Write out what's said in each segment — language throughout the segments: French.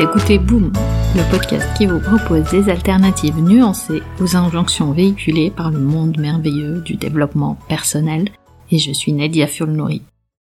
écoutez Boom, le podcast qui vous propose des alternatives nuancées aux injonctions véhiculées par le monde merveilleux du développement personnel. Et je suis Nadia Fulnori.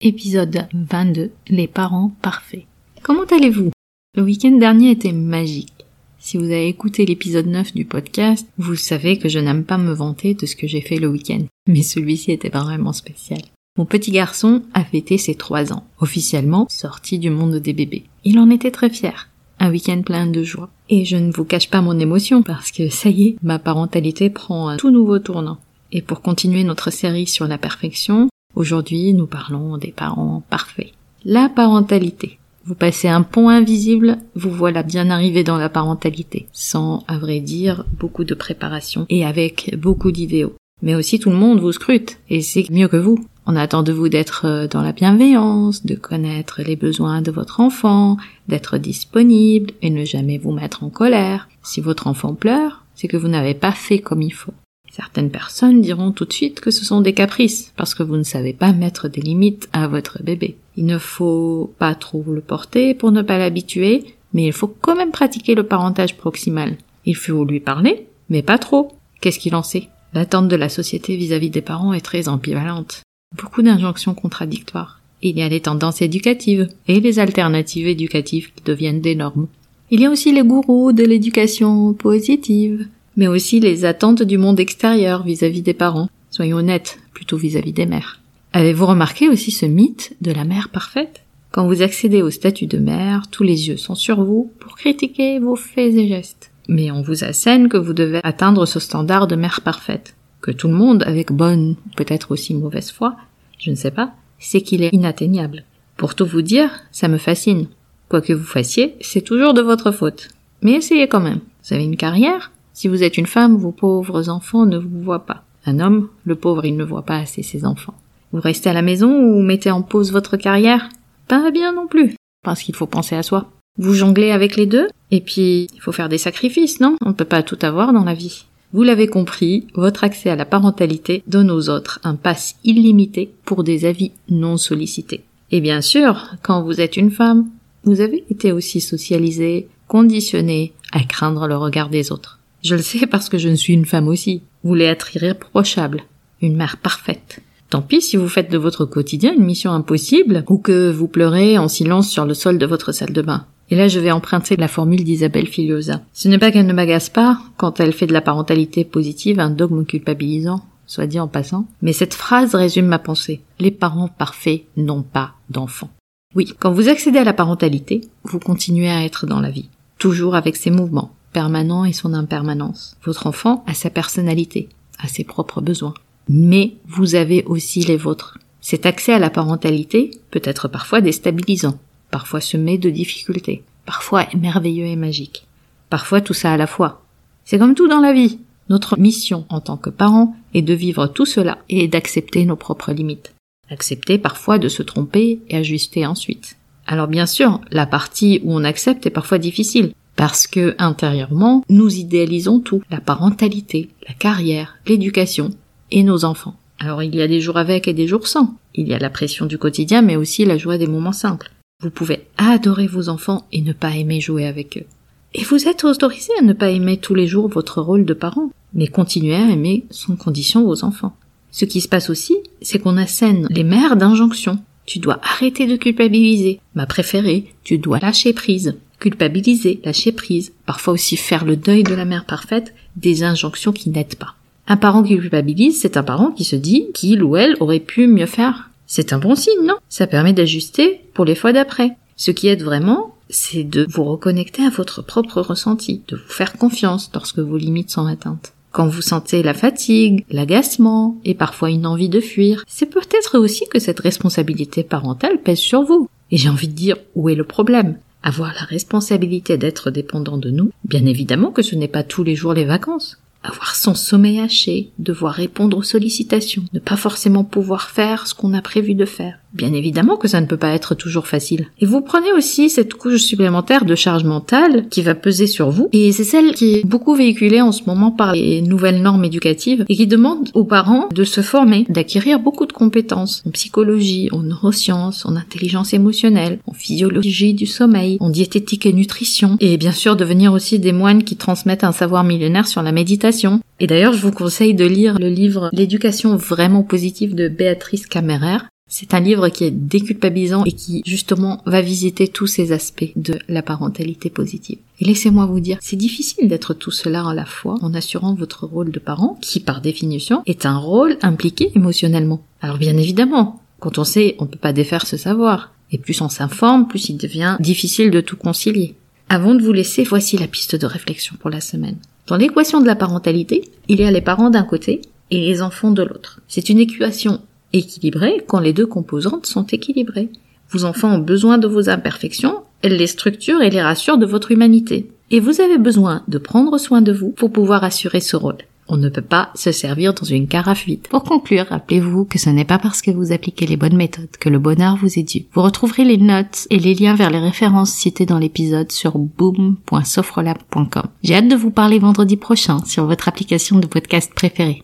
Épisode 22, les parents parfaits. Comment allez-vous? Le week-end dernier était magique. Si vous avez écouté l'épisode 9 du podcast, vous savez que je n'aime pas me vanter de ce que j'ai fait le week-end. Mais celui-ci était vraiment spécial. Mon petit garçon a fêté ses trois ans, officiellement sorti du monde des bébés. Il en était très fier. Un week-end plein de joie. Et je ne vous cache pas mon émotion parce que ça y est, ma parentalité prend un tout nouveau tournant. Et pour continuer notre série sur la perfection, aujourd'hui nous parlons des parents parfaits. La parentalité. Vous passez un pont invisible, vous voilà bien arrivé dans la parentalité, sans, à vrai dire, beaucoup de préparation et avec beaucoup d'idéaux. Mais aussi tout le monde vous scrute, et c'est mieux que vous. On attend de vous d'être euh, dans la bienveillance, de connaître les besoins de votre enfant, d'être disponible et ne jamais vous mettre en colère. Si votre enfant pleure, c'est que vous n'avez pas fait comme il faut. Certaines personnes diront tout de suite que ce sont des caprices, parce que vous ne savez pas mettre des limites à votre bébé. Il ne faut pas trop le porter pour ne pas l'habituer, mais il faut quand même pratiquer le parentage proximal. Il faut lui parler, mais pas trop. Qu'est-ce qu'il en sait? L'attente de la société vis-à-vis des parents est très ambivalente. Beaucoup d'injonctions contradictoires. Il y a les tendances éducatives et les alternatives éducatives qui deviennent des normes. Il y a aussi les gourous de l'éducation positive, mais aussi les attentes du monde extérieur vis-à-vis des parents. Soyons honnêtes, plutôt vis-à-vis des mères. Avez-vous remarqué aussi ce mythe de la mère parfaite? Quand vous accédez au statut de mère, tous les yeux sont sur vous pour critiquer vos faits et gestes. Mais on vous assène que vous devez atteindre ce standard de mère parfaite, que tout le monde, avec bonne, peut-être aussi mauvaise foi, je ne sais pas, sait qu'il est inatteignable. Pour tout vous dire, ça me fascine. Quoi que vous fassiez, c'est toujours de votre faute. Mais essayez quand même. Vous avez une carrière si vous êtes une femme, vos pauvres enfants ne vous voient pas. Un homme, le pauvre, il ne voit pas assez ses enfants. Vous restez à la maison ou mettez en pause votre carrière? Pas bien non plus, parce qu'il faut penser à soi. Vous jonglez avec les deux, et puis il faut faire des sacrifices, non? On ne peut pas tout avoir dans la vie. Vous l'avez compris, votre accès à la parentalité donne aux autres un pass illimité pour des avis non sollicités. Et bien sûr, quand vous êtes une femme, vous avez été aussi socialisée, conditionnée à craindre le regard des autres. Je le sais parce que je ne suis une femme aussi. Vous voulez être irréprochable, une mère parfaite. Tant pis si vous faites de votre quotidien une mission impossible ou que vous pleurez en silence sur le sol de votre salle de bain. Et là, je vais emprunter la formule d'Isabelle Filiosa. Ce n'est pas qu'elle ne m'agace pas quand elle fait de la parentalité positive un dogme culpabilisant, soit dit en passant, mais cette phrase résume ma pensée. Les parents parfaits n'ont pas d'enfants. Oui, quand vous accédez à la parentalité, vous continuez à être dans la vie, toujours avec ses mouvements, permanent et son impermanence. Votre enfant a sa personnalité, a ses propres besoins. Mais vous avez aussi les vôtres. Cet accès à la parentalité peut être parfois déstabilisant, parfois semé de difficultés, parfois merveilleux et magique, parfois tout ça à la fois. C'est comme tout dans la vie. Notre mission en tant que parents est de vivre tout cela et d'accepter nos propres limites. Accepter parfois de se tromper et ajuster ensuite. Alors bien sûr, la partie où on accepte est parfois difficile, parce que intérieurement, nous idéalisons tout, la parentalité, la carrière, l'éducation et nos enfants. Alors il y a des jours avec et des jours sans. Il y a la pression du quotidien, mais aussi la joie des moments simples. Vous pouvez adorer vos enfants et ne pas aimer jouer avec eux. Et vous êtes autorisé à ne pas aimer tous les jours votre rôle de parent, mais continuer à aimer sans condition vos enfants. Ce qui se passe aussi, c'est qu'on assène les mères d'injonctions. Tu dois arrêter de culpabiliser. Ma préférée, tu dois lâcher prise culpabiliser, lâcher prise, parfois aussi faire le deuil de la mère parfaite, des injonctions qui n'aident pas. Un parent qui culpabilise, c'est un parent qui se dit qu'il ou elle aurait pu mieux faire. C'est un bon signe, non? Ça permet d'ajuster pour les fois d'après. Ce qui aide vraiment, c'est de vous reconnecter à votre propre ressenti, de vous faire confiance lorsque vos limites sont atteintes. Quand vous sentez la fatigue, l'agacement et parfois une envie de fuir, c'est peut-être aussi que cette responsabilité parentale pèse sur vous. Et j'ai envie de dire, où est le problème? Avoir la responsabilité d'être dépendant de nous, bien évidemment que ce n'est pas tous les jours les vacances. Avoir son sommeil haché, devoir répondre aux sollicitations, ne pas forcément pouvoir faire ce qu'on a prévu de faire, Bien évidemment que ça ne peut pas être toujours facile. Et vous prenez aussi cette couche supplémentaire de charge mentale qui va peser sur vous. Et c'est celle qui est beaucoup véhiculée en ce moment par les nouvelles normes éducatives et qui demande aux parents de se former, d'acquérir beaucoup de compétences en psychologie, en neurosciences, en intelligence émotionnelle, en physiologie du sommeil, en diététique et nutrition. Et bien sûr devenir aussi des moines qui transmettent un savoir millénaire sur la méditation. Et d'ailleurs, je vous conseille de lire le livre L'éducation vraiment positive de Béatrice Camerer c'est un livre qui est déculpabilisant et qui justement va visiter tous ces aspects de la parentalité positive. Et laissez-moi vous dire, c'est difficile d'être tout cela à la fois en assurant votre rôle de parent, qui par définition est un rôle impliqué émotionnellement. Alors bien évidemment, quand on sait, on peut pas défaire ce savoir. Et plus on s'informe, plus il devient difficile de tout concilier. Avant de vous laisser, voici la piste de réflexion pour la semaine. Dans l'équation de la parentalité, il y a les parents d'un côté et les enfants de l'autre. C'est une équation équilibrée quand les deux composantes sont équilibrées. Vos enfants ont besoin de vos imperfections, elles les structurent et les rassurent de votre humanité. Et vous avez besoin de prendre soin de vous pour pouvoir assurer ce rôle. On ne peut pas se servir dans une carafe vide. Pour conclure, rappelez-vous que ce n'est pas parce que vous appliquez les bonnes méthodes que le bonheur vous est dû. Vous retrouverez les notes et les liens vers les références citées dans l'épisode sur boom.sofrelab.com. J'ai hâte de vous parler vendredi prochain sur votre application de podcast préférée.